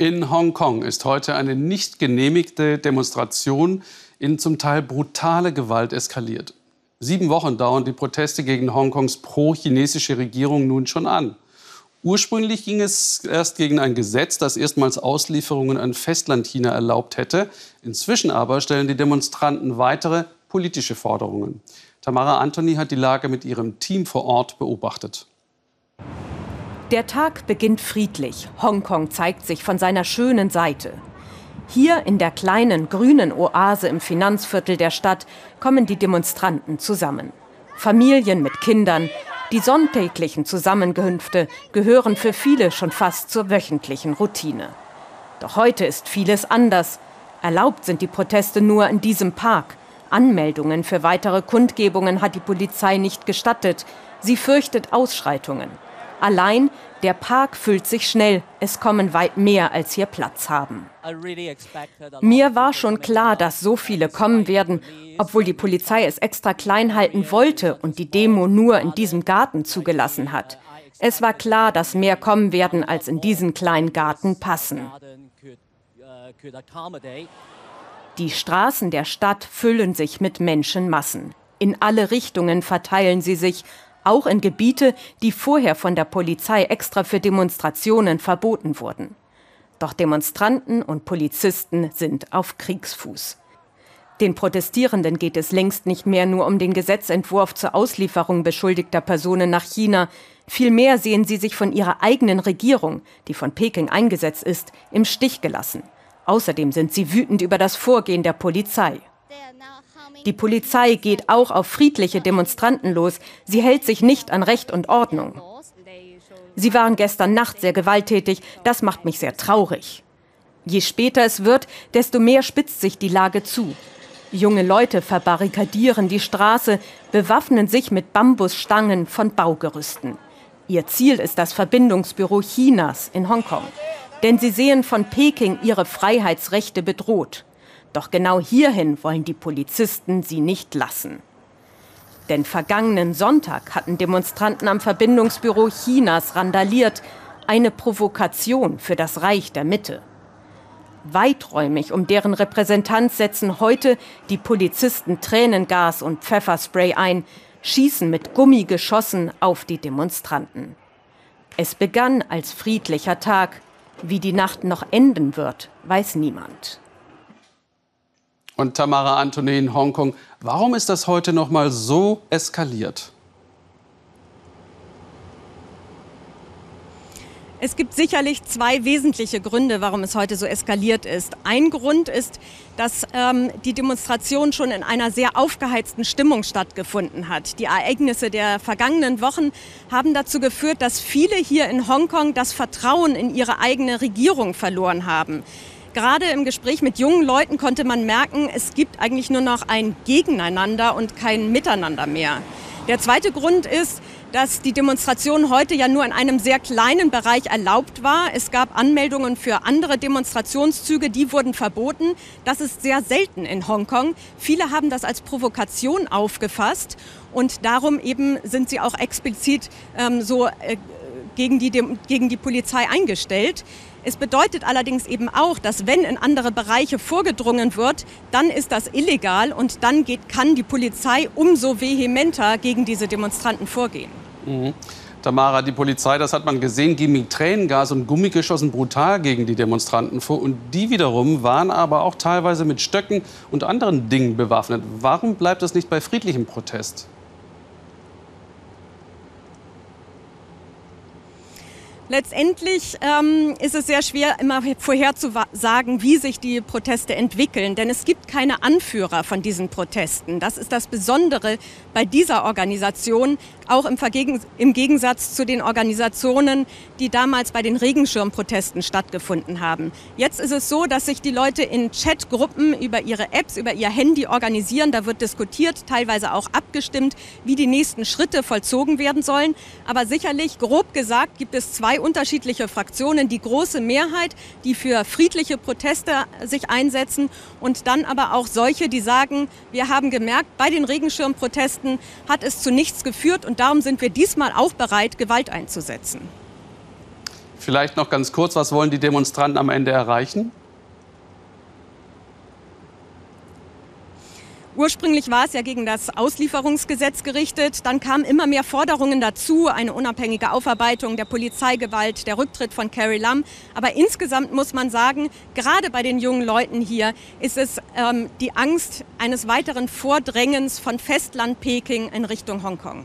In Hongkong ist heute eine nicht genehmigte Demonstration in zum Teil brutale Gewalt eskaliert. Sieben Wochen dauern die Proteste gegen Hongkongs pro-chinesische Regierung nun schon an. Ursprünglich ging es erst gegen ein Gesetz, das erstmals Auslieferungen an Festlandchina erlaubt hätte. Inzwischen aber stellen die Demonstranten weitere politische Forderungen. Tamara Anthony hat die Lage mit ihrem Team vor Ort beobachtet. Der Tag beginnt friedlich. Hongkong zeigt sich von seiner schönen Seite. Hier in der kleinen grünen Oase im Finanzviertel der Stadt kommen die Demonstranten zusammen. Familien mit Kindern, die sonntäglichen Zusammengehünfte gehören für viele schon fast zur wöchentlichen Routine. Doch heute ist vieles anders. Erlaubt sind die Proteste nur in diesem Park. Anmeldungen für weitere Kundgebungen hat die Polizei nicht gestattet. Sie fürchtet Ausschreitungen. Allein der Park füllt sich schnell. Es kommen weit mehr, als hier Platz haben. Mir war schon klar, dass so viele kommen werden, obwohl die Polizei es extra klein halten wollte und die Demo nur in diesem Garten zugelassen hat. Es war klar, dass mehr kommen werden, als in diesen kleinen Garten passen. Die Straßen der Stadt füllen sich mit Menschenmassen. In alle Richtungen verteilen sie sich, auch in Gebiete, die vorher von der Polizei extra für Demonstrationen verboten wurden. Doch Demonstranten und Polizisten sind auf Kriegsfuß. Den Protestierenden geht es längst nicht mehr nur um den Gesetzentwurf zur Auslieferung beschuldigter Personen nach China. Vielmehr sehen sie sich von ihrer eigenen Regierung, die von Peking eingesetzt ist, im Stich gelassen. Außerdem sind sie wütend über das Vorgehen der Polizei. Die Polizei geht auch auf friedliche Demonstranten los. Sie hält sich nicht an Recht und Ordnung. Sie waren gestern Nacht sehr gewalttätig. Das macht mich sehr traurig. Je später es wird, desto mehr spitzt sich die Lage zu. Junge Leute verbarrikadieren die Straße, bewaffnen sich mit Bambusstangen von Baugerüsten. Ihr Ziel ist das Verbindungsbüro Chinas in Hongkong. Denn sie sehen von Peking ihre Freiheitsrechte bedroht. Doch genau hierhin wollen die Polizisten sie nicht lassen. Denn vergangenen Sonntag hatten Demonstranten am Verbindungsbüro Chinas randaliert, eine Provokation für das Reich der Mitte. Weiträumig um deren Repräsentanz setzen heute die Polizisten Tränengas und Pfefferspray ein, schießen mit Gummigeschossen auf die Demonstranten. Es begann als friedlicher Tag. Wie die Nacht noch enden wird, weiß niemand und Tamara Anthony in Hongkong. Warum ist das heute noch mal so eskaliert? Es gibt sicherlich zwei wesentliche Gründe, warum es heute so eskaliert ist. Ein Grund ist, dass ähm, die Demonstration schon in einer sehr aufgeheizten Stimmung stattgefunden hat. Die Ereignisse der vergangenen Wochen haben dazu geführt, dass viele hier in Hongkong das Vertrauen in ihre eigene Regierung verloren haben. Gerade im Gespräch mit jungen Leuten konnte man merken, es gibt eigentlich nur noch ein Gegeneinander und kein Miteinander mehr. Der zweite Grund ist, dass die Demonstration heute ja nur in einem sehr kleinen Bereich erlaubt war. Es gab Anmeldungen für andere Demonstrationszüge, die wurden verboten. Das ist sehr selten in Hongkong. Viele haben das als Provokation aufgefasst und darum eben sind sie auch explizit ähm, so äh, gegen, die, gegen die Polizei eingestellt. Es bedeutet allerdings eben auch, dass wenn in andere Bereiche vorgedrungen wird, dann ist das illegal und dann geht, kann die Polizei umso vehementer gegen diese Demonstranten vorgehen. Mhm. Tamara, die Polizei, das hat man gesehen, ging mit Tränengas und Gummigeschossen brutal gegen die Demonstranten vor. Und die wiederum waren aber auch teilweise mit Stöcken und anderen Dingen bewaffnet. Warum bleibt das nicht bei friedlichem Protest? Letztendlich ähm, ist es sehr schwer, immer vorherzusagen, wie sich die Proteste entwickeln, denn es gibt keine Anführer von diesen Protesten. Das ist das Besondere bei dieser Organisation, auch im, im Gegensatz zu den Organisationen, die damals bei den Regenschirmprotesten stattgefunden haben. Jetzt ist es so, dass sich die Leute in Chatgruppen über ihre Apps, über ihr Handy organisieren. Da wird diskutiert, teilweise auch abgestimmt, wie die nächsten Schritte vollzogen werden sollen. Aber sicherlich, grob gesagt, gibt es unterschiedliche Fraktionen. Die große Mehrheit, die für friedliche Proteste sich einsetzen und dann aber auch solche, die sagen, wir haben gemerkt, bei den Regenschirmprotesten hat es zu nichts geführt und darum sind wir diesmal auch bereit, Gewalt einzusetzen. Vielleicht noch ganz kurz, was wollen die Demonstranten am Ende erreichen? Ursprünglich war es ja gegen das Auslieferungsgesetz gerichtet. Dann kamen immer mehr Forderungen dazu, eine unabhängige Aufarbeitung der Polizeigewalt, der Rücktritt von Carrie Lam. Aber insgesamt muss man sagen, gerade bei den jungen Leuten hier ist es ähm, die Angst eines weiteren Vordrängens von Festland Peking in Richtung Hongkong.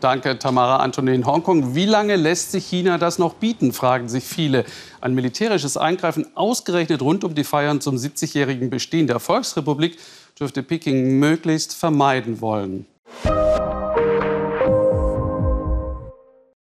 Danke, Tamara Antonin. Hongkong, wie lange lässt sich China das noch bieten, fragen sich viele. Ein militärisches Eingreifen ausgerechnet rund um die Feiern zum 70-jährigen Bestehen der Volksrepublik dürfte Peking möglichst vermeiden wollen.